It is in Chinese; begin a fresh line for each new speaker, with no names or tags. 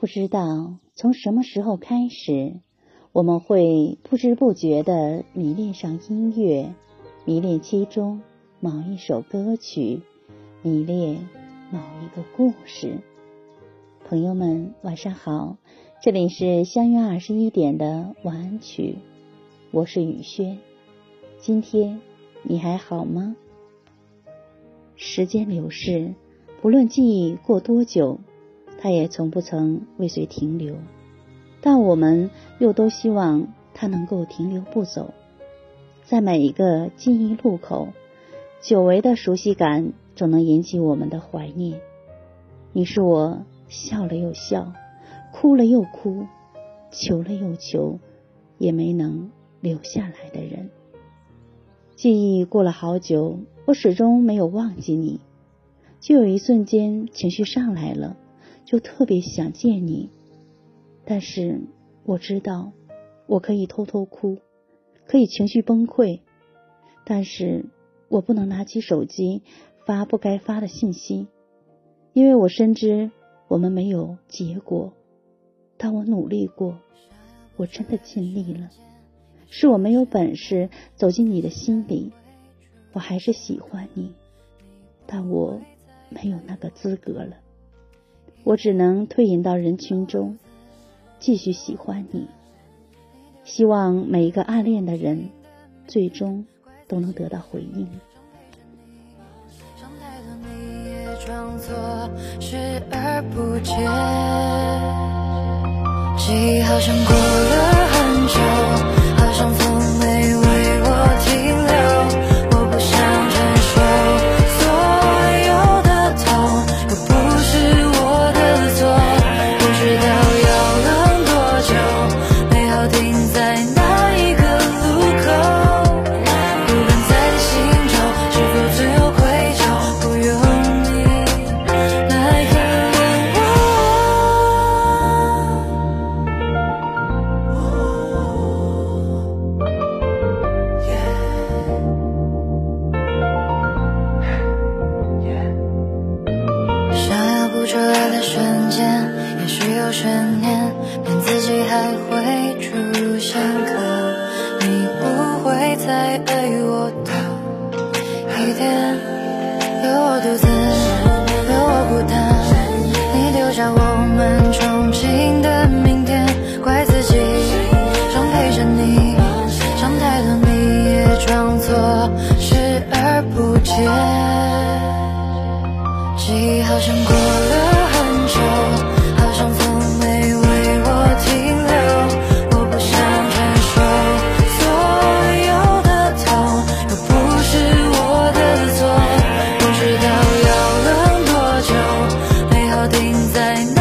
不知道从什么时候开始，我们会不知不觉地迷恋上音乐，迷恋其中某一首歌曲，迷恋某一个故事。朋友们，晚上好，这里是相约二十一点的晚安曲，我是雨轩。今天你还好吗？时间流逝，不论记忆过多久。他也从不曾为谁停留，但我们又都希望他能够停留不走。在每一个记忆路口，久违的熟悉感总能引起我们的怀念。你是我笑了又笑，哭了又哭，求了又求，也没能留下来的人。记忆过了好久，我始终没有忘记你，就有一瞬间情绪上来了。就特别想见你，但是我知道我可以偷偷哭，可以情绪崩溃，但是我不能拿起手机发不该发的信息，因为我深知我们没有结果，但我努力过，我真的尽力了，是我没有本事走进你的心里，我还是喜欢你，但我没有那个资格了。我只能退隐到人群中，继续喜欢你。希望每一个暗恋的人，最终都能得到回应。记忆好像过了间也许有悬念，骗自己还会出现，可你不会再
爱我多一点，留我独自。停在。